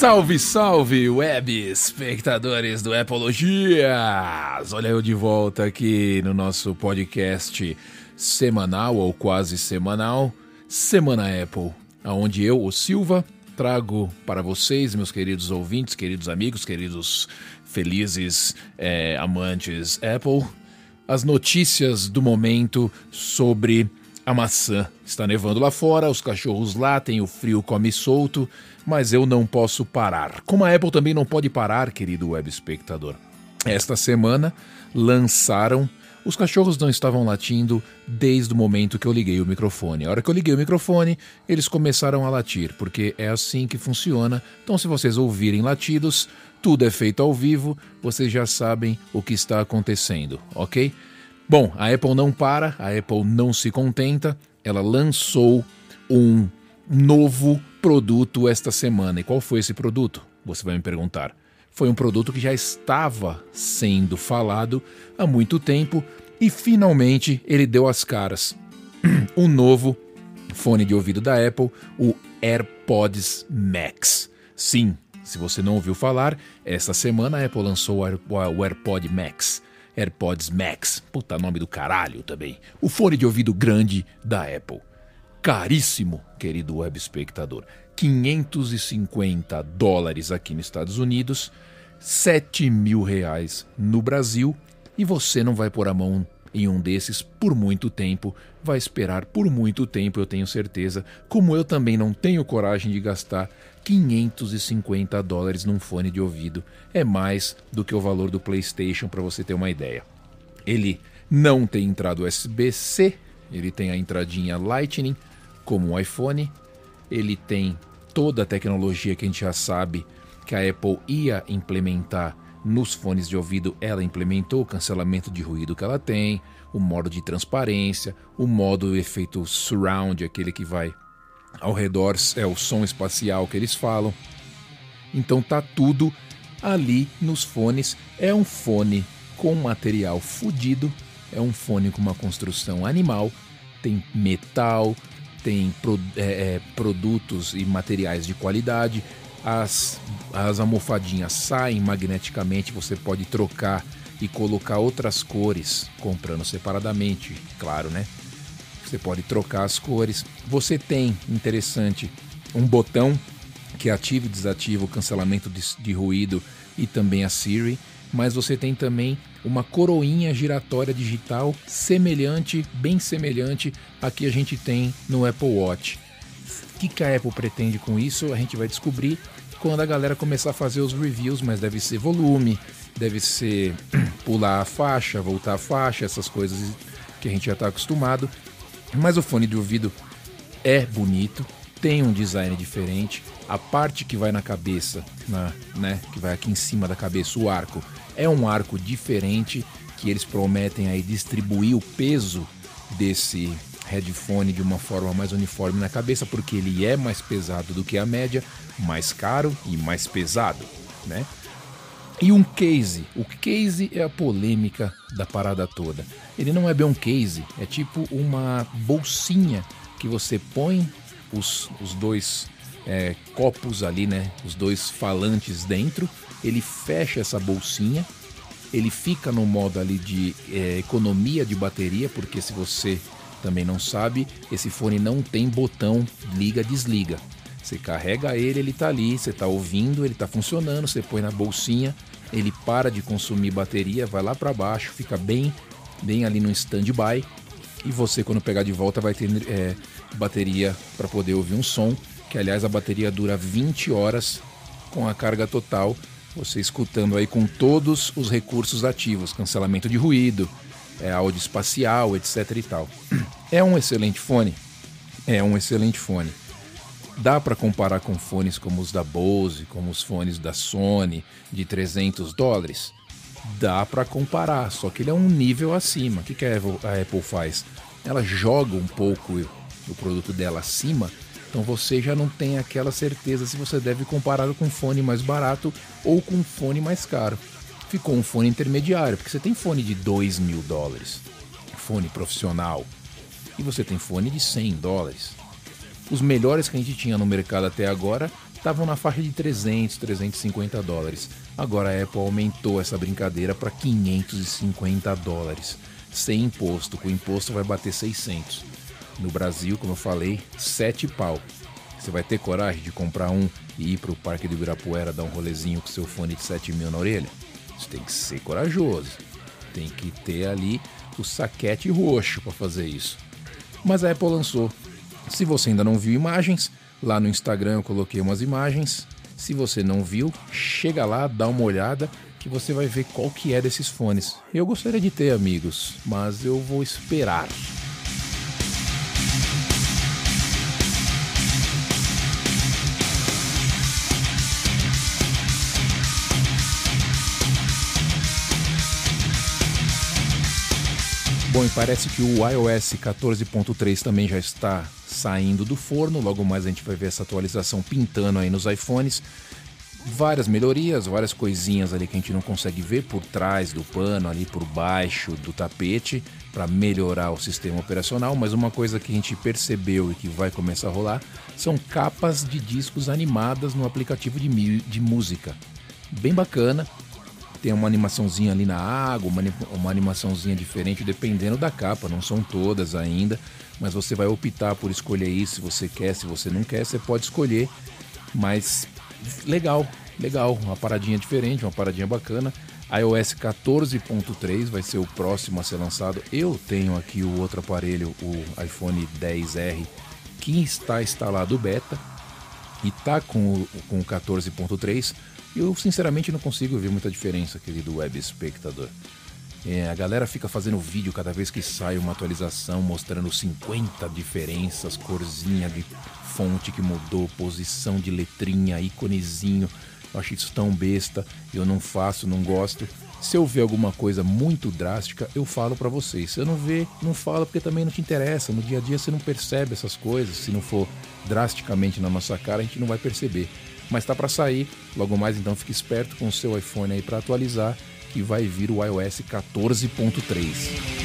Salve, salve, web espectadores do Apologias! Olha eu de volta aqui no nosso podcast semanal ou quase semanal, Semana Apple, onde eu, o Silva, trago para vocês, meus queridos ouvintes, queridos amigos, queridos felizes é, amantes Apple, as notícias do momento sobre a maçã. Está nevando lá fora, os cachorros lá têm o frio come solto, mas eu não posso parar. Como a Apple também não pode parar, querido web espectador. Esta semana lançaram. Os cachorros não estavam latindo desde o momento que eu liguei o microfone. A hora que eu liguei o microfone, eles começaram a latir, porque é assim que funciona. Então, se vocês ouvirem latidos, tudo é feito ao vivo, vocês já sabem o que está acontecendo, ok? Bom, a Apple não para, a Apple não se contenta, ela lançou um novo produto esta semana. E qual foi esse produto? Você vai me perguntar. Foi um produto que já estava sendo falado há muito tempo e finalmente ele deu as caras. o novo fone de ouvido da Apple, o AirPods Max. Sim, se você não ouviu falar, essa semana a Apple lançou o AirPod Max. AirPods Max, puta nome do caralho também. O fone de ouvido grande da Apple caríssimo, querido web espectador. 550 dólares aqui nos Estados Unidos, 7 mil reais no Brasil, e você não vai pôr a mão em um desses por muito tempo, vai esperar por muito tempo, eu tenho certeza, como eu também não tenho coragem de gastar 550 dólares num fone de ouvido. É mais do que o valor do PlayStation, para você ter uma ideia. Ele não tem entrada USB-C, ele tem a entradinha Lightning, como um iPhone, ele tem toda a tecnologia que a gente já sabe que a Apple ia implementar nos fones de ouvido, ela implementou o cancelamento de ruído que ela tem, o modo de transparência, o modo efeito surround, aquele que vai ao redor, é o som espacial que eles falam. Então tá tudo ali nos fones. É um fone com material fudido, é um fone com uma construção animal, tem metal, tem pro, é, é, produtos e materiais de qualidade, as, as almofadinhas saem magneticamente, você pode trocar e colocar outras cores comprando separadamente, claro, né? Você pode trocar as cores. Você tem, interessante, um botão que ativa e desativa o cancelamento de, de ruído e também a Siri mas você tem também uma coroinha giratória digital semelhante, bem semelhante a que a gente tem no Apple Watch. O que, que a Apple pretende com isso? A gente vai descobrir quando a galera começar a fazer os reviews, mas deve ser volume, deve ser pular a faixa, voltar a faixa, essas coisas que a gente já está acostumado. Mas o fone de ouvido é bonito, tem um design diferente. A parte que vai na cabeça, na, né, que vai aqui em cima da cabeça, o arco, é um arco diferente que eles prometem aí distribuir o peso desse headphone de uma forma mais uniforme na cabeça, porque ele é mais pesado do que a média, mais caro e mais pesado, né? E um case. O case é a polêmica da parada toda. Ele não é bem um case, é tipo uma bolsinha que você põe os, os dois é, copos ali, né? Os dois falantes dentro ele fecha essa bolsinha, ele fica no modo ali de é, economia de bateria, porque se você também não sabe, esse fone não tem botão liga-desliga. Você carrega ele, ele está ali, você está ouvindo, ele está funcionando, você põe na bolsinha, ele para de consumir bateria, vai lá para baixo, fica bem, bem ali no stand-by e você quando pegar de volta vai ter é, bateria para poder ouvir um som, que aliás a bateria dura 20 horas com a carga total você escutando aí com todos os recursos ativos, cancelamento de ruído, é, áudio espacial, etc e tal. É um excelente fone? É um excelente fone. Dá para comparar com fones como os da Bose, como os fones da Sony de 300 dólares? Dá para comparar, só que ele é um nível acima. O que, que a Apple faz? Ela joga um pouco o produto dela acima então você já não tem aquela certeza se você deve comparar com um fone mais barato ou com um fone mais caro. Ficou um fone intermediário, porque você tem fone de 2 mil dólares, fone profissional, e você tem fone de 100 dólares. Os melhores que a gente tinha no mercado até agora estavam na faixa de 300, 350 dólares. Agora a Apple aumentou essa brincadeira para 550 dólares, sem imposto. Com imposto vai bater 600. No Brasil, como eu falei, 7 pau. Você vai ter coragem de comprar um e ir para o Parque do Ibirapuera dar um rolezinho com seu fone de 7 mil na orelha? Você tem que ser corajoso. Tem que ter ali o saquete roxo para fazer isso. Mas a Apple lançou. Se você ainda não viu imagens, Lá no Instagram eu coloquei umas imagens. Se você não viu, chega lá, dá uma olhada que você vai ver qual que é desses fones. Eu gostaria de ter amigos, mas eu vou esperar. Bom, e parece que o iOS 14.3 também já está saindo do forno. Logo mais a gente vai ver essa atualização pintando aí nos iPhones. Várias melhorias, várias coisinhas ali que a gente não consegue ver por trás do pano, ali por baixo do tapete, para melhorar o sistema operacional. Mas uma coisa que a gente percebeu e que vai começar a rolar são capas de discos animadas no aplicativo de, de música. Bem bacana, tem uma animaçãozinha ali na água, uma, uma animaçãozinha diferente dependendo da capa, não são todas ainda, mas você vai optar por escolher isso se você quer, se você não quer, você pode escolher, mas legal, legal, uma paradinha diferente, uma paradinha bacana. iOS 14.3 vai ser o próximo a ser lançado. Eu tenho aqui o outro aparelho, o iPhone 10R, que está instalado beta e está com o, com o 14.3 eu, sinceramente, não consigo ver muita diferença, querido web espectador. É, a galera fica fazendo vídeo cada vez que sai uma atualização mostrando 50 diferenças, corzinha de fonte que mudou, posição de letrinha, íconezinho. Eu acho isso tão besta, eu não faço, não gosto. Se eu ver alguma coisa muito drástica, eu falo para vocês. Se eu não ver, não falo porque também não te interessa. No dia a dia você não percebe essas coisas. Se não for drasticamente na nossa cara, a gente não vai perceber mas está para sair. Logo mais, então fique esperto com o seu iPhone aí para atualizar, que vai vir o iOS 14.3.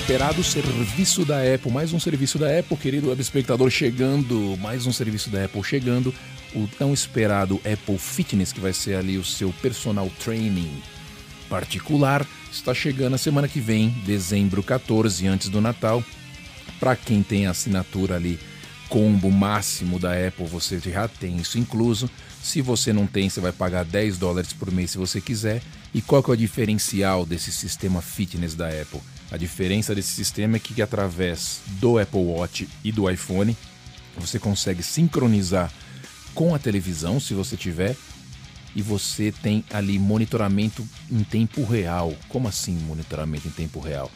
esperado serviço da Apple, mais um serviço da Apple, querido web espectador, chegando, mais um serviço da Apple chegando, o tão esperado Apple Fitness, que vai ser ali o seu personal training particular, está chegando a semana que vem, dezembro 14, antes do Natal. Para quem tem assinatura ali combo máximo da Apple, você já tem isso incluso. Se você não tem, você vai pagar 10 dólares por mês se você quiser. E qual que é o diferencial desse sistema fitness da Apple? A diferença desse sistema é que através do Apple Watch e do iPhone você consegue sincronizar com a televisão, se você tiver, e você tem ali monitoramento em tempo real. Como assim monitoramento em tempo real?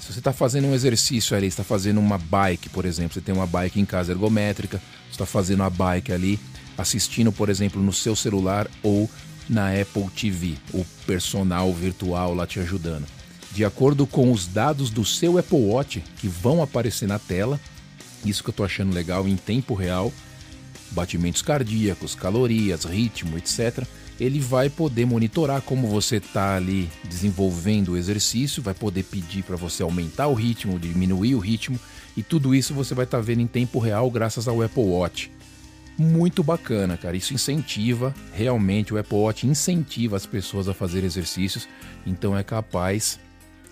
Se você está fazendo um exercício ali, está fazendo uma bike, por exemplo, você tem uma bike em casa ergométrica, está fazendo a bike ali, assistindo, por exemplo, no seu celular ou na Apple TV, o personal virtual lá te ajudando de acordo com os dados do seu Apple Watch que vão aparecer na tela. Isso que eu estou achando legal em tempo real, batimentos cardíacos, calorias, ritmo, etc. Ele vai poder monitorar como você está ali desenvolvendo o exercício, vai poder pedir para você aumentar o ritmo, diminuir o ritmo, e tudo isso você vai estar tá vendo em tempo real graças ao Apple Watch. Muito bacana, cara. Isso incentiva, realmente, o Apple Watch incentiva as pessoas a fazer exercícios, então é capaz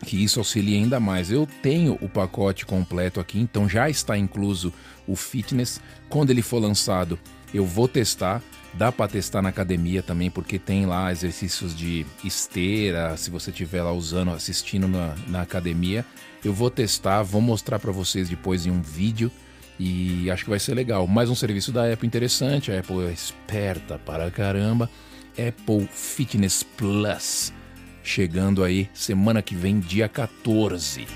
que isso auxilia ainda mais. Eu tenho o pacote completo aqui, então já está incluso o fitness. Quando ele for lançado, eu vou testar. Dá para testar na academia também, porque tem lá exercícios de esteira, se você estiver lá usando, assistindo na, na academia. Eu vou testar, vou mostrar para vocês depois em um vídeo e acho que vai ser legal. Mais um serviço da Apple interessante, a Apple é esperta para caramba. Apple Fitness Plus chegando aí semana que vem, dia 14.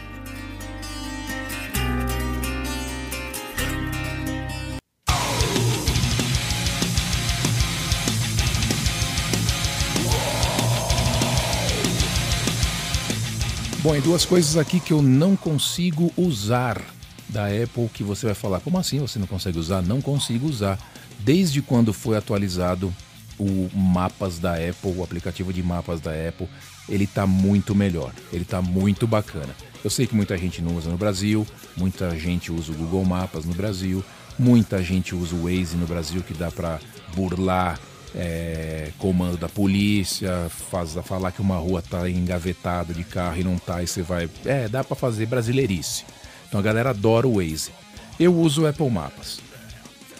Bom, e duas coisas aqui que eu não consigo usar da Apple que você vai falar, como assim você não consegue usar? Não consigo usar. Desde quando foi atualizado o mapas da Apple, o aplicativo de mapas da Apple, ele tá muito melhor, ele tá muito bacana. Eu sei que muita gente não usa no Brasil, muita gente usa o Google Mapas no Brasil, muita gente usa o Waze no Brasil que dá para burlar é, comando da polícia, faz, falar que uma rua tá engavetada de carro e não tá, e você vai. É, dá para fazer brasileirice. Então a galera adora o Waze. Eu uso o Apple Mapas.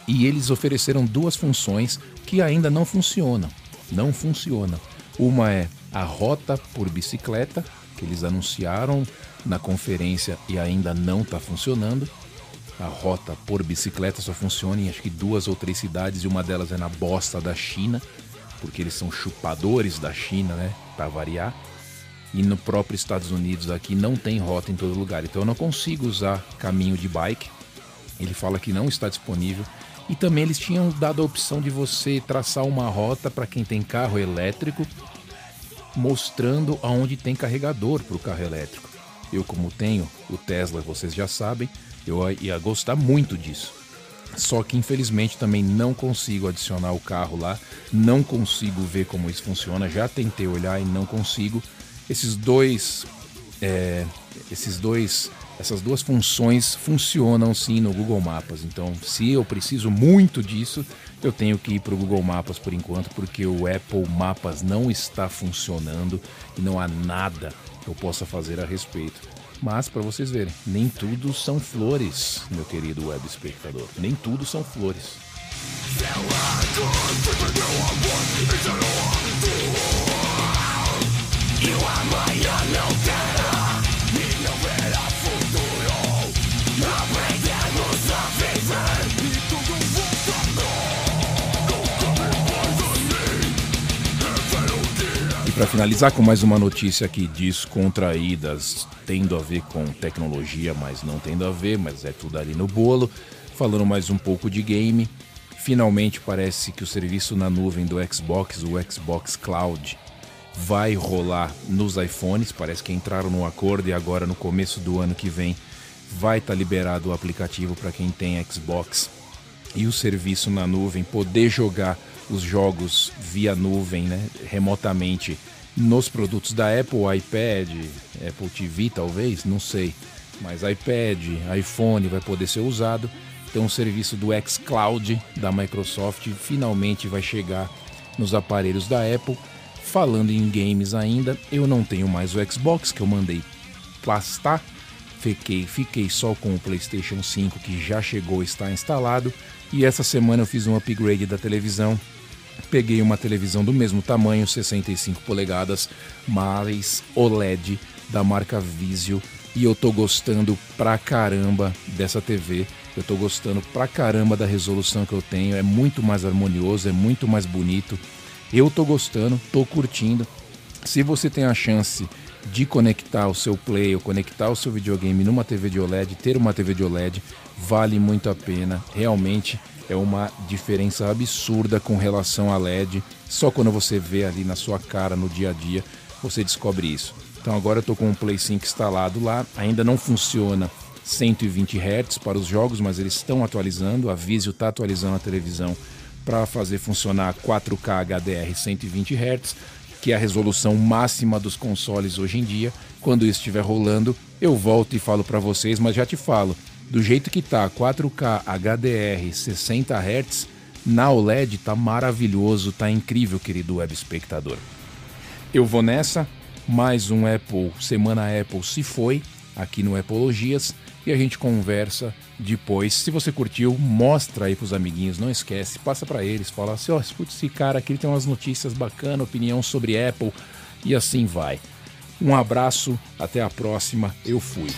E eles ofereceram duas funções que ainda não funcionam. Não funcionam. Uma é a rota por bicicleta, que eles anunciaram na conferência e ainda não está funcionando. A rota por bicicleta só funciona em acho que duas ou três cidades e uma delas é na bosta da China, porque eles são chupadores da China, né? Para variar. E no próprio Estados Unidos aqui não tem rota em todo lugar, então eu não consigo usar caminho de bike. Ele fala que não está disponível. E também eles tinham dado a opção de você traçar uma rota para quem tem carro elétrico, mostrando aonde tem carregador para o carro elétrico. Eu, como tenho o Tesla, vocês já sabem, eu ia gostar muito disso. Só que infelizmente também não consigo adicionar o carro lá, não consigo ver como isso funciona. Já tentei olhar e não consigo. Esses dois, é, esses dois, essas duas funções funcionam sim no Google Maps. Então, se eu preciso muito disso, eu tenho que ir para o Google Maps por enquanto, porque o Apple Mapas não está funcionando e não há nada que eu possa fazer a respeito. Mas para vocês verem, nem tudo são flores, meu querido web espectador. Nem tudo são flores. Para finalizar com mais uma notícia aqui descontraídas, tendo a ver com tecnologia, mas não tendo a ver, mas é tudo ali no bolo. Falando mais um pouco de game, finalmente parece que o serviço na nuvem do Xbox, o Xbox Cloud, vai rolar nos iPhones. Parece que entraram no acordo e agora no começo do ano que vem vai estar tá liberado o aplicativo para quem tem Xbox e o serviço na nuvem poder jogar os jogos via nuvem, né, remotamente nos produtos da Apple, iPad, Apple TV talvez, não sei, mas iPad, iPhone vai poder ser usado. Então o serviço do xCloud da Microsoft finalmente vai chegar nos aparelhos da Apple. Falando em games ainda, eu não tenho mais o Xbox que eu mandei plastar. Fiquei, fiquei só com o PlayStation 5 que já chegou, está instalado. E essa semana eu fiz um upgrade da televisão peguei uma televisão do mesmo tamanho, 65 polegadas, mas OLED da marca Vizio e eu tô gostando pra caramba dessa TV. Eu tô gostando pra caramba da resolução que eu tenho, é muito mais harmonioso, é muito mais bonito. Eu tô gostando, tô curtindo. Se você tem a chance de conectar o seu Play ou conectar o seu videogame numa TV de OLED, ter uma TV de OLED, vale muito a pena. Realmente é uma diferença absurda com relação a LED. Só quando você vê ali na sua cara no dia a dia você descobre isso. Então agora eu estou com o Play 5 instalado lá, ainda não funciona 120 Hz para os jogos, mas eles estão atualizando. A Vizio está atualizando a televisão para fazer funcionar 4K HDR 120 Hz, que é a resolução máxima dos consoles hoje em dia. Quando isso estiver rolando, eu volto e falo para vocês, mas já te falo, do jeito que tá, 4K HDR 60 Hz, na OLED tá maravilhoso, tá incrível, querido web espectador. Eu vou nessa, mais um Apple, semana Apple se foi, aqui no Apologias, e a gente conversa depois. Se você curtiu, mostra aí pros amiguinhos, não esquece, passa para eles, fala assim, ó, oh, esse cara aqui, ele tem umas notícias bacanas, opinião sobre Apple, e assim vai. Um abraço, até a próxima, eu fui.